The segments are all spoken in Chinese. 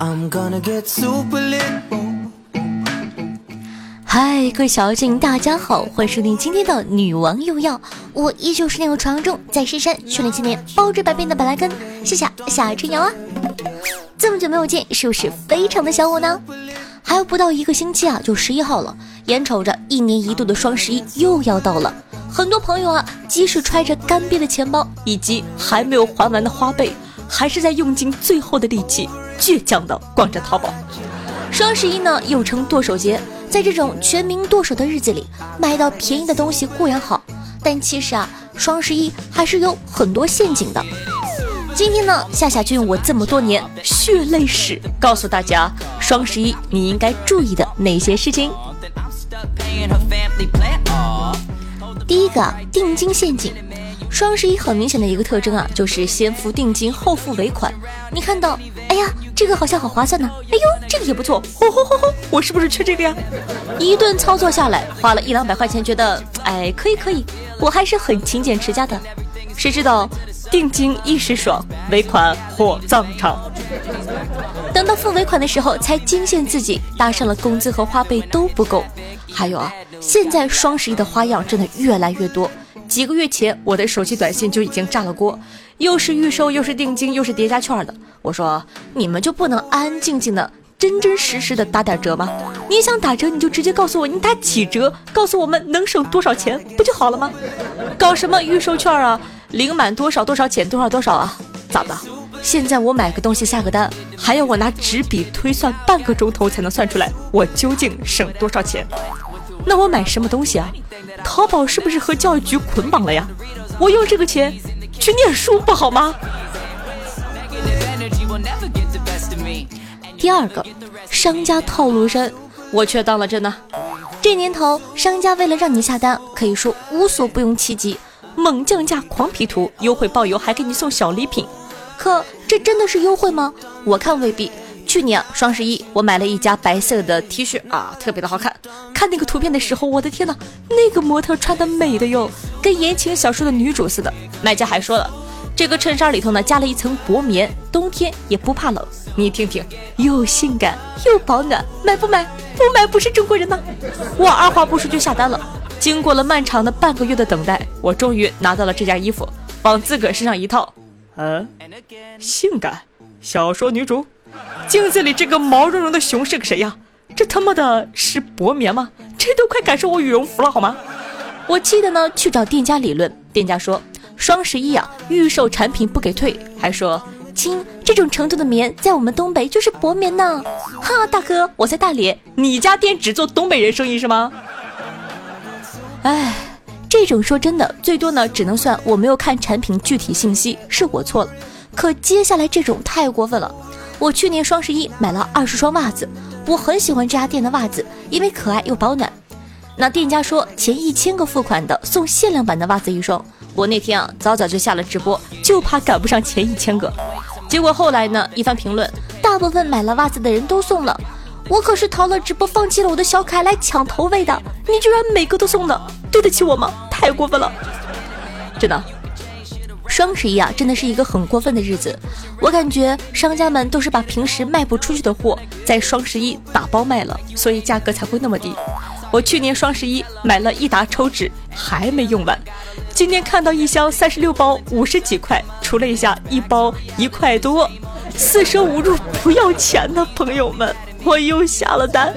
I'm gonna get super lit 嗨，各位小妖精，大家好，欢迎收听今天的女王又要。我依旧是那个传说中在深山训练千年、包治百病的本来根，谢谢夏春瑶啊！这么久没有见，是不是非常的想我呢？还有不到一个星期啊，就十一号了，眼瞅着一年一度的双十一又要到了，很多朋友啊，即使揣着干瘪的钱包以及还没有还完的花呗，还是在用尽最后的力气，倔强的逛着淘宝。双十一呢，又称剁手节。在这种全民剁手的日子里，买到便宜的东西固然好，但其实啊，双十一还是有很多陷阱的。今天呢，夏夏就用我这么多年血泪史，告诉大家双十一你应该注意的哪些事情。第一个，定金陷阱。双十一很明显的一个特征啊，就是先付定金后付尾款。你看到，哎呀，这个好像好划算呢。哎呦，这个也不错。吼吼吼吼，我是不是缺这个呀？一顿操作下来，花了一两百块钱，觉得哎，可以可以，我还是很勤俭持家的。谁知道定金一时爽，尾款火葬场。等到付尾款的时候，才惊现自己搭上了工资和花呗都不够。还有啊，现在双十一的花样真的越来越多。几个月前，我的手机短信就已经炸了锅，又是预售，又是定金，又是叠加券的。我说，你们就不能安安静静的、真真实实的打点折吗？你想打折，你就直接告诉我你打几折，告诉我们能省多少钱，不就好了吗？搞什么预售券啊？领满多少多少减多少多少啊？咋的？现在我买个东西下个单，还要我拿纸笔推算半个钟头才能算出来我究竟省多少钱？那我买什么东西啊？淘宝是不是和教育局捆绑了呀？我用这个钱去念书不好吗？第二个，商家套路深，我却当了真呢。这年头，商家为了让你下单，可以说无所不用其极，猛降价、狂 P 图、优惠包邮，还给你送小礼品。可这真的是优惠吗？我看未必。去年双十一，我买了一家白色的 T 恤啊，特别的好看。看那个图片的时候，我的天呐，那个模特穿的美的哟，跟言情小说的女主似的。卖家还说了，这个衬衫里头呢加了一层薄棉，冬天也不怕冷。你听听，又性感又保暖，买不买？不买不是中国人吗？我二话不说就下单了。经过了漫长的半个月的等待，我终于拿到了这件衣服，往自个儿身上一套。嗯，性感小说女主。镜子里这个毛茸茸的熊是个谁呀？这他妈的是薄棉吗？这都快赶上我羽绒服了好吗？我气得呢去找店家理论，店家说双十一啊预售产品不给退，还说亲这种程度的棉在我们东北就是薄棉呢。哈大哥我在大连，你家店只做东北人生意是吗？哎，这种说真的最多呢只能算我没有看产品具体信息是我错了，可接下来这种太过分了。我去年双十一买了二十双袜子，我很喜欢这家店的袜子，因为可爱又保暖。那店家说前一千个付款的送限量版的袜子一双。我那天啊早早就下了直播，就怕赶不上前一千个。结果后来呢一番评论，大部分买了袜子的人都送了。我可是逃了直播，放弃了我的小可爱来抢头位的，你居然每个都送了，对得起我吗？太过分了，真的。双十一啊，真的是一个很过分的日子。我感觉商家们都是把平时卖不出去的货，在双十一打包卖了，所以价格才会那么低。我去年双十一买了一沓抽纸，还没用完。今天看到一箱三十六包五十几块，除了一下一包一块多，四舍五入不要钱的朋友们，我又下了单。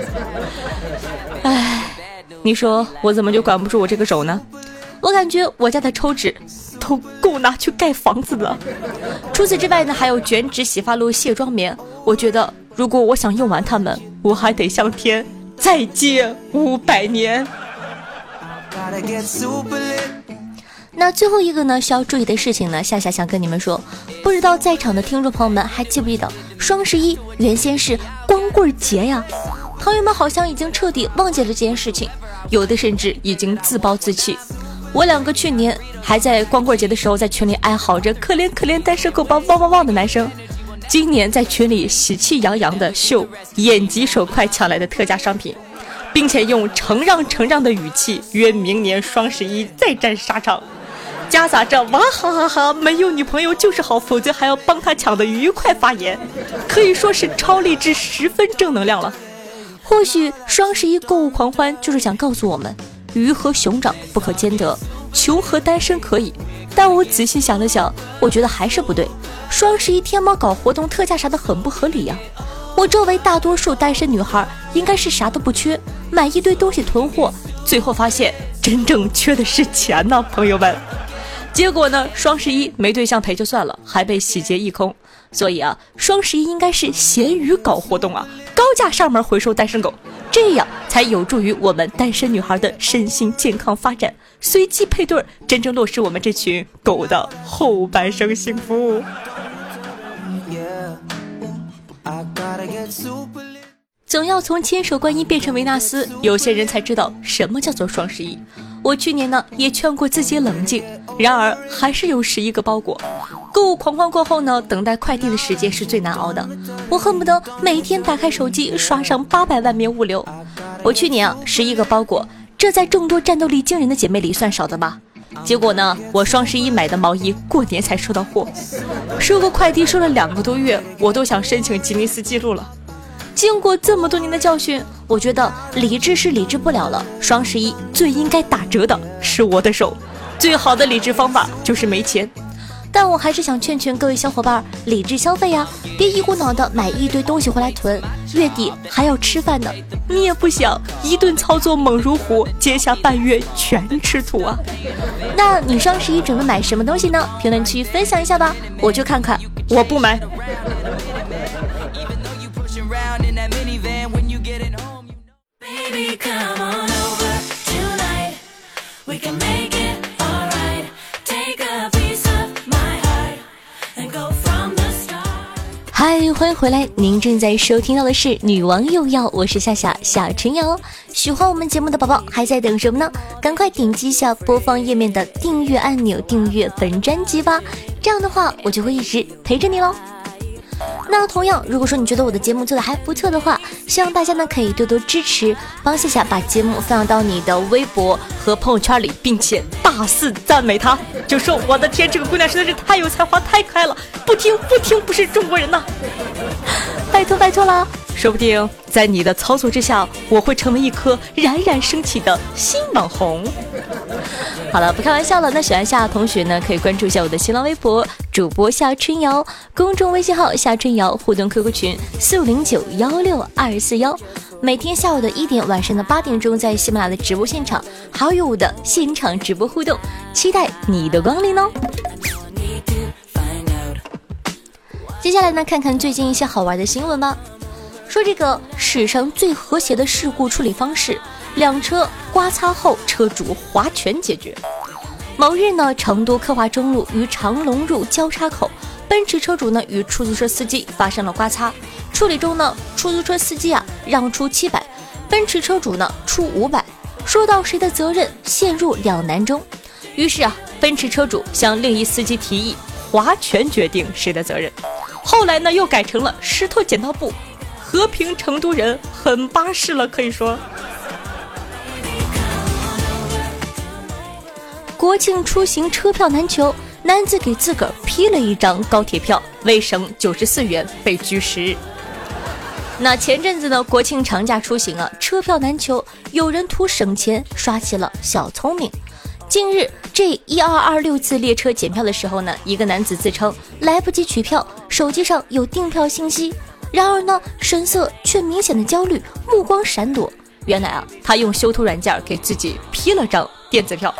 唉，你说我怎么就管不住我这个手呢？我感觉我家的抽纸。都够拿去盖房子了。除此之外呢，还有卷纸、洗发露、卸妆棉。我觉得，如果我想用完它们，我还得向天再借五百年。那最后一个呢，需要注意的事情呢，夏夏想跟你们说，不知道在场的听众朋友们还记不记得，双十一原先是光棍节呀？朋友们好像已经彻底忘记了这件事情，有的甚至已经自暴自弃。我两个去年还在光棍节的时候在群里哀嚎着可怜可怜单身狗帮汪汪汪的男生，今年在群里喜气洋洋的秀眼疾手快抢来的特价商品，并且用承让承让的语气约明年双十一再战沙场。夹杂着哇哈哈哈，没有女朋友就是好，否则还要帮他抢的愉快发言，可以说是超励志，十分正能量了。或许双十一购物狂欢就是想告诉我们，鱼和熊掌不可兼得，穷和单身可以。但我仔细想了想，我觉得还是不对。双十一天猫搞活动特价啥的很不合理呀。我周围大多数单身女孩应该是啥都不缺，买一堆东西囤货，最后发现真正缺的是钱呢，朋友们。结果呢？双十一没对象陪就算了，还被洗劫一空。所以啊，双十一应该是闲鱼搞活动啊，高价上门回收单身狗，这样才有助于我们单身女孩的身心健康发展。随机配对，真正落实我们这群狗的后半生幸福。总要从千手观音变成维纳斯，有些人才知道什么叫做双十一。我去年呢也劝过自己冷静，然而还是有十一个包裹。购物狂欢过后呢，等待快递的时间是最难熬的。我恨不得每天打开手机刷上八百万遍物流。我去年啊十一个包裹，这在众多战斗力惊人的姐妹里算少的吧？结果呢，我双十一买的毛衣过年才收到货，收个快递收了两个多月，我都想申请吉尼斯纪录了。经过这么多年的教训，我觉得理智是理智不了了。双十一最应该打折的是我的手，最好的理智方法就是没钱。但我还是想劝劝各位小伙伴，理智消费呀，别一股脑的买一堆东西回来囤，月底还要吃饭呢。你也不想一顿操作猛如虎，接下半月全吃土啊？那你双十一准备买什么东西呢？评论区分享一下吧，我去看看。我不买。嗨，欢迎回来！您正在收听到的是《女王又要》，我是夏夏夏春瑶。喜欢我们节目的宝宝还在等什么呢？赶快点击一下播放页面的订阅按钮，订阅本专辑吧。这样的话，我就会一直陪着你喽。那同样，如果说你觉得我的节目做的还不错的话，希望大家呢可以多多支持，帮夏夏把节目放到你的微博和朋友圈里，并且大肆赞美她，就说我的天，这个姑娘实在是太有才华，太可爱了，不听不听不是中国人呐，拜托拜托啦！说不定在你的操作之下，我会成为一颗冉冉升起的新网红。好了，不开玩笑了。那喜欢夏同学呢，可以关注一下我的新浪微博主播夏春瑶，公众微信号夏春瑶，互动 QQ 群四五零九幺六二四幺。每天下午的一点，晚上的八点钟，在喜马拉雅的直播现场，还有我的现场直播互动，期待你的光临哦。接下来呢，看看最近一些好玩的新闻吧。说这个史上最和谐的事故处理方式。两车刮擦后，车主划拳解决。某日呢，成都科华中路与长龙路交叉口，奔驰车主呢与出租车司机发生了刮擦。处理中呢，出租车司机啊让出七百，奔驰车主呢出五百。说到谁的责任，陷入两难中。于是啊，奔驰车主向另一司机提议划拳决定谁的责任。后来呢，又改成了石头剪刀布。和平成都人很巴适了，可以说。国庆出行车票难求，男子给自个儿批了一张高铁票，未省九十四元被拘十日。那前阵子呢，国庆长假出行啊，车票难求，有人图省钱耍起了小聪明。近日这一二二六次列车检票的时候呢，一个男子自称来不及取票，手机上有订票信息，然而呢，神色却明显的焦虑，目光闪躲。原来啊，他用修图软件给自己批了张电子票。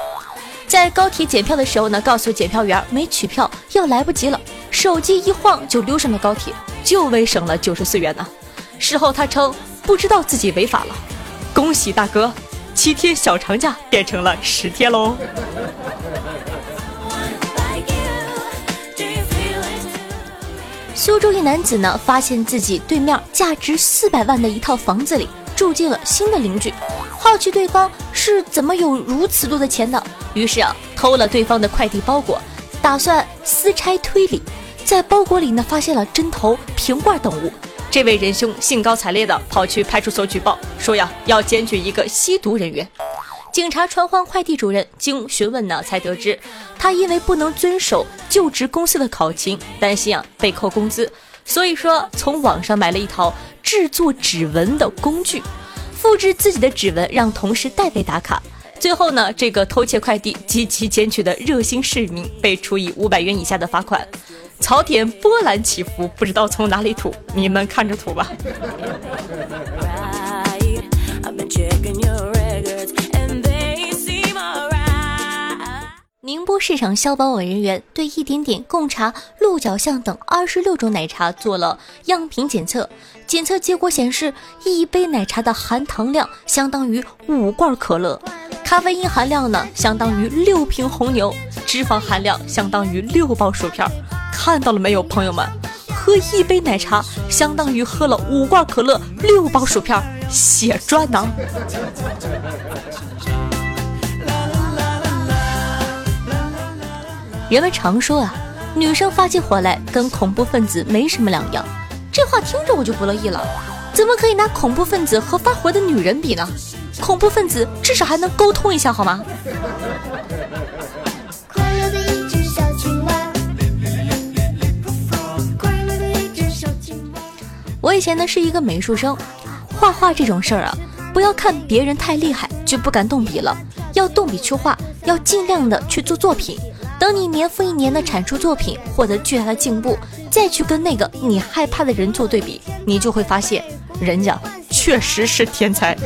在高铁检票的时候呢，告诉检票员没取票，要来不及了，手机一晃就溜上了高铁，就为省了九十四元呢。事后他称不知道自己违法了，恭喜大哥，七天小长假变成了十天喽。苏州一男子呢，发现自己对面价值四百万的一套房子里住进了新的邻居。好奇对方是怎么有如此多的钱的，于是啊偷了对方的快递包裹，打算私拆推理，在包裹里呢发现了针头、瓶罐等物。这位仁兄兴高采烈的跑去派出所举报，说呀要检举一个吸毒人员。警察传唤快递主任，经询问呢，才得知他因为不能遵守就职公司的考勤，担心啊被扣工资，所以说从网上买了一套制作指纹的工具，复制自己的指纹，让同事代为打卡。最后呢，这个偷窃快递及其捡取的热心市民被处以五百元以下的罚款。槽点波澜起伏，不知道从哪里吐，你们看着吐吧。宁波市场消保委人员对一点点、贡茶、鹿角巷等二十六种奶茶做了样品检测，检测结果显示，一杯奶茶的含糖量相当于五罐可乐，咖啡因含量呢相当于六瓶红牛，脂肪含量相当于六包薯片。看到了没有，朋友们？喝一杯奶茶相当于喝了五罐可乐、六包薯片，血赚呢！人们常说啊，女生发起火来跟恐怖分子没什么两样。这话听着我就不乐意了，怎么可以拿恐怖分子和发火的女人比呢？恐怖分子至少还能沟通一下好吗？我以前呢是一个美术生，画画这种事儿啊，不要看别人太厉害就不敢动笔了，要动笔去画，要尽量的去做作品。等你年复一年的产出作品，获得巨大的进步，再去跟那个你害怕的人做对比，你就会发现，人家确实是天才。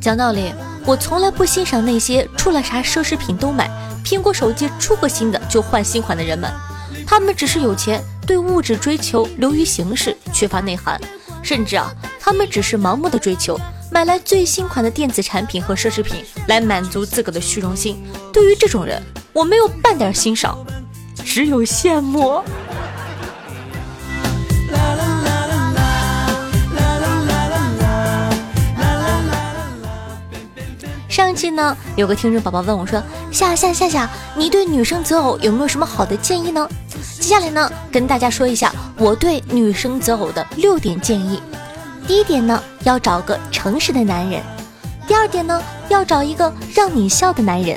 讲道理，我从来不欣赏那些出了啥奢侈品都买，苹果手机出个新的就换新款的人们，他们只是有钱，对物质追求流于形式，缺乏内涵，甚至啊，他们只是盲目的追求。买来最新款的电子产品和奢侈品来满足自个的虚荣心，对于这种人，我没有半点欣赏，只有羡慕。上一期呢，有个听众宝宝问我说：“夏夏夏夏，你对女生择偶有没有什么好的建议呢？”接下来呢，跟大家说一下我对女生择偶的六点建议。第一点呢，要找个诚实的男人；第二点呢，要找一个让你笑的男人；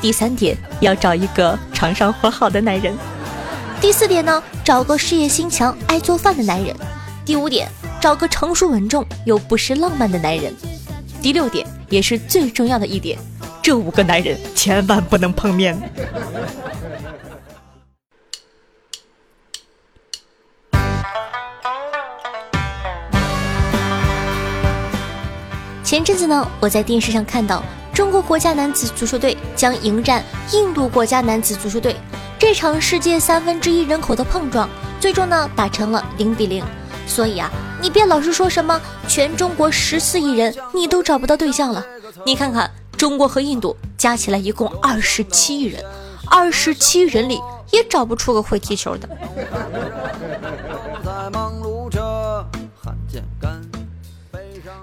第三点，要找一个床上活好的男人；第四点呢，找个事业心强、爱做饭的男人；第五点，找个成熟稳重又不失浪漫的男人；第六点，也是最重要的一点，这五个男人千万不能碰面。前阵子呢，我在电视上看到中国国家男子足球队将迎战印度国家男子足球队，这场世界三分之一人口的碰撞，最终呢打成了零比零。所以啊，你别老是说什么全中国十四亿人你都找不到对象了，你看看中国和印度加起来一共二十七亿人，二十七人里也找不出个会踢球的。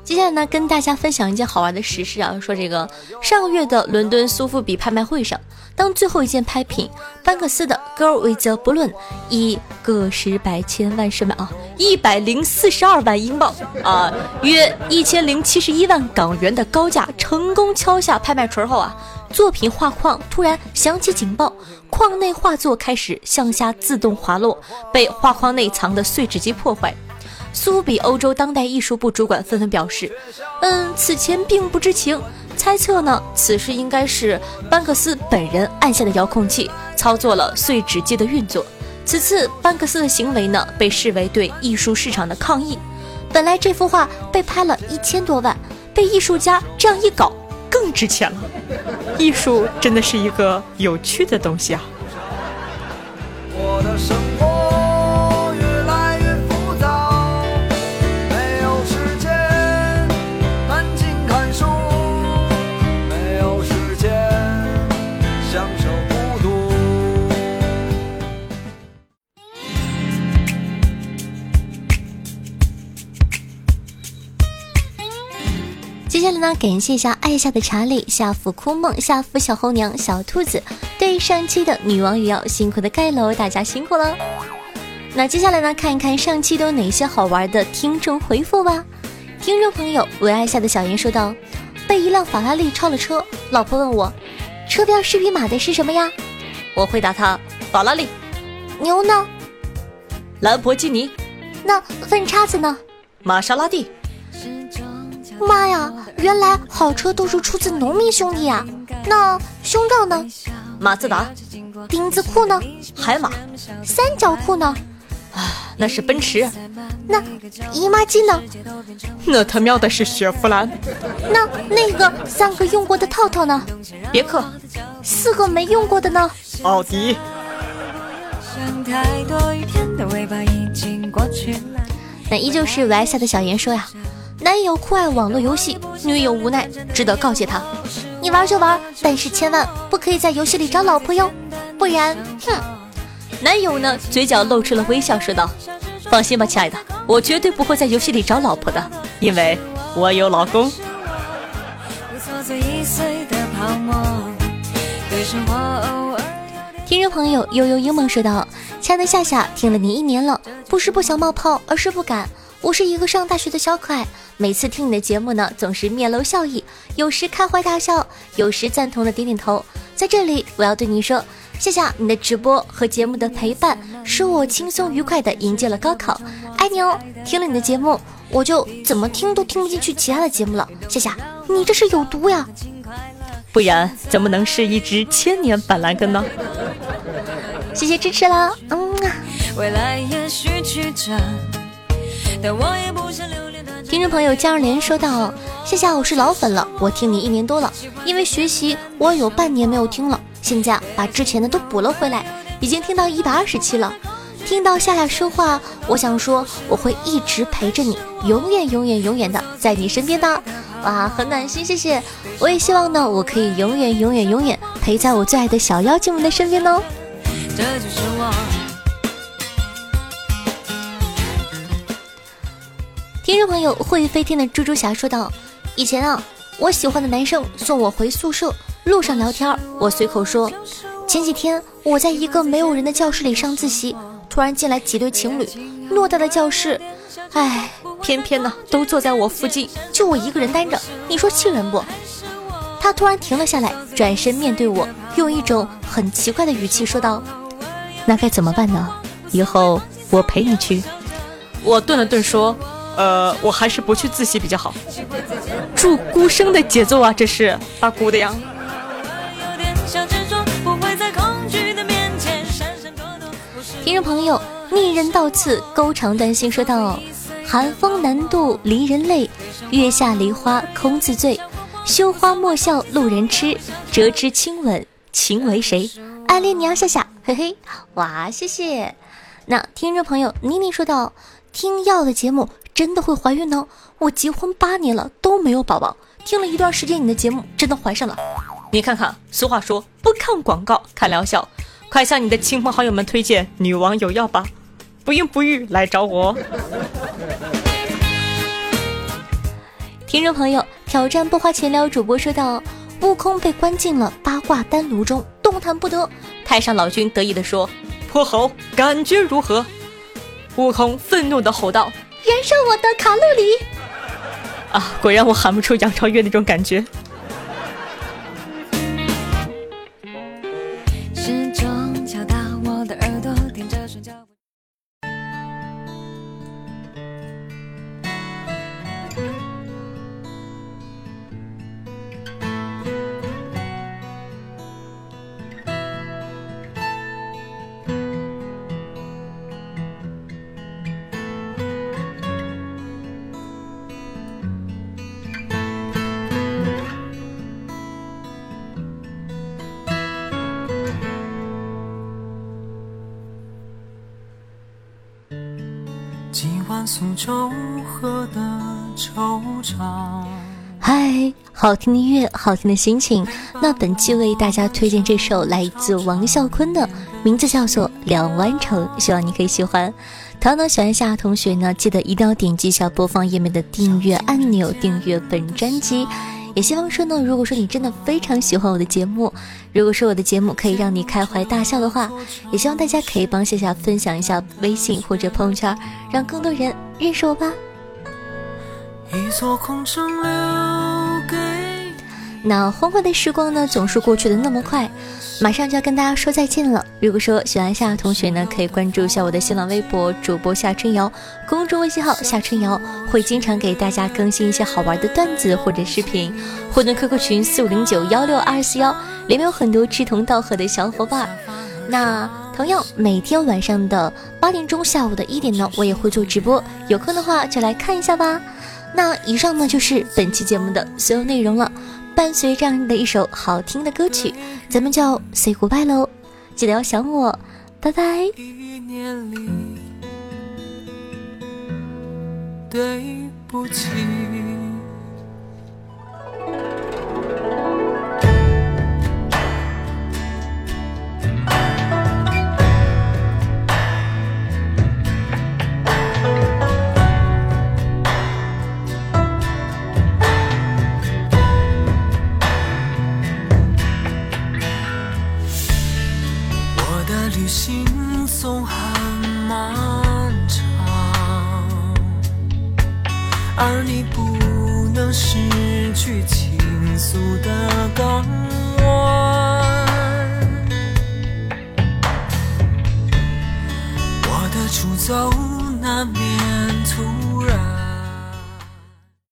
接下来呢，跟大家分享一件好玩的实事啊。说这个上个月的伦敦苏富比拍卖会上，当最后一件拍品班克斯的《Girl with the Balloon》以个十百千万什么啊，一百零四十二万英镑啊，约一千零七十一万港元的高价成功敲下拍卖锤后啊，作品画框突然响起警报，框内画作开始向下自动滑落，被画框内藏的碎纸机破坏。苏比欧洲当代艺术部主管纷纷表示：“嗯，此前并不知情，猜测呢，此事应该是班克斯本人按下的遥控器，操作了碎纸机的运作。此次班克斯的行为呢，被视为对艺术市场的抗议。本来这幅画被拍了一千多万，被艺术家这样一搞，更值钱了。艺术真的是一个有趣的东西啊！”我的生活。接下来呢，感谢一下爱夏的查理、夏福枯梦、夏福小红娘、小兔子，对上期的女王也要辛苦的盖楼，大家辛苦了。那接下来呢，看一看上期都有哪些好玩的听众回复吧。听众朋友为爱下的小严说道：“被一辆法拉利超了车，老婆问我，车标是匹马的是什么呀？”我回答他：“法拉利。”牛呢？兰博基尼。那粪叉子呢？玛莎拉蒂。妈呀，原来好车都是出自农民兄弟啊！那胸罩呢？马自达。丁字裤呢？海马。三角裤呢？啊，那是奔驰。那姨妈巾呢？那他喵的是雪佛兰。那那个三个用过的套套呢？别克。四个没用过的呢？奥迪。那依旧是玩下的小严说呀，男友酷爱网络游戏，女友无奈只得告诫他：你玩就玩，但是千万不可以在游戏里找老婆哟，不然，哼！男友呢，嘴角露出了微笑，说道：放心吧，亲爱的，我绝对不会在游戏里找老婆的，因为我有老公。听众朋友悠悠英梦说道：“亲爱的夏夏，听了你一年了，不是不想冒泡，而是不敢。我是一个上大学的小可爱，每次听你的节目呢，总是面露笑意，有时开怀大笑，有时赞同的点点头。在这里，我要对你说，谢谢，你的直播和节目的陪伴，使我轻松愉快的迎接了高考，爱你哦！听了你的节目，我就怎么听都听不进去其他的节目了。夏夏，你这是有毒呀！”不然怎么能是一只千年板蓝根呢？谢谢支持啦，嗯啊。听众朋友江二莲说道：“夏夏，我是老粉了，我听你一年多了，因为学习我有半年没有听了，现在把之前的都补了回来，已经听到一百二十期了。听到夏夏说话，我想说我会一直陪着你，永远永远永远的在你身边的。”哇，很暖心，谢谢！我也希望呢，我可以永远、永远、永远陪在我最爱的小妖精们的身边哦。听众朋友，会飞天的猪猪侠说道：“以前啊，我喜欢的男生送我回宿舍，路上聊天，我随口说，前几天我在一个没有人的教室里上自习，突然进来几对情侣，偌大的教室。”哎，偏偏呢，都坐在我附近，就我一个人单着，你说气人不？他突然停了下来，转身面对我，用一种很奇怪的语气说道：“那该怎么办呢？以后我陪你去。”我顿了顿说：“呃，我还是不去自习比较好。”祝孤生的节奏啊，这是大姑的呀。听众朋友，逆人到此，勾长断心说道。寒风难渡离人泪，月下梨花空自醉。羞花莫笑路人痴，折枝亲吻情为谁？暗恋你啊，夏夏，嘿嘿，哇，谢谢。那听众朋友妮妮说道：“听药的节目真的会怀孕呢？我结婚八年了都没有宝宝，听了一段时间你的节目，真的怀上了。你看看，俗话说不看广告看疗效，快向你的亲朋好友们推荐女王有药吧。”不孕不育来找我，听众朋友，挑战不花钱聊主播说道：悟空被关进了八卦丹炉中，动弹不得。太上老君得意的说：“泼猴，感觉如何？”悟空愤怒的吼道：“燃烧我的卡路里！”啊，果然我喊不出杨超越那种感觉。苏州河的惆怅。嗨，好听的音乐，好听的心情。那本期为大家推荐这首来自王啸坤的，名字叫做《两湾城》，希望你可以喜欢。同样呢，喜欢夏同学呢，记得一定要点击一下播放页面的订阅按钮，订阅本专辑。也希望说呢，如果说你真的非常喜欢我的节目，如果说我的节目可以让你开怀大笑的话，也希望大家可以帮夏夏分享一下微信或者朋友圈，让更多人认识我吧。一座空城那欢快的时光呢，总是过去的那么快，马上就要跟大家说再见了。如果说喜欢夏同学呢，可以关注一下我的新浪微博主播夏春瑶，公众微信号夏春瑶，会经常给大家更新一些好玩的段子或者视频。互动 QQ 群四五零九幺六二四幺，里面有很多志同道合的小伙伴。那同样每天晚上的八点钟，下午的一点呢，我也会做直播，有空的话就来看一下吧。那以上呢就是本期节目的所有内容了。伴随这样的一首好听的歌曲，咱们就 say goodbye 喽！记得要想我，拜拜。对不起。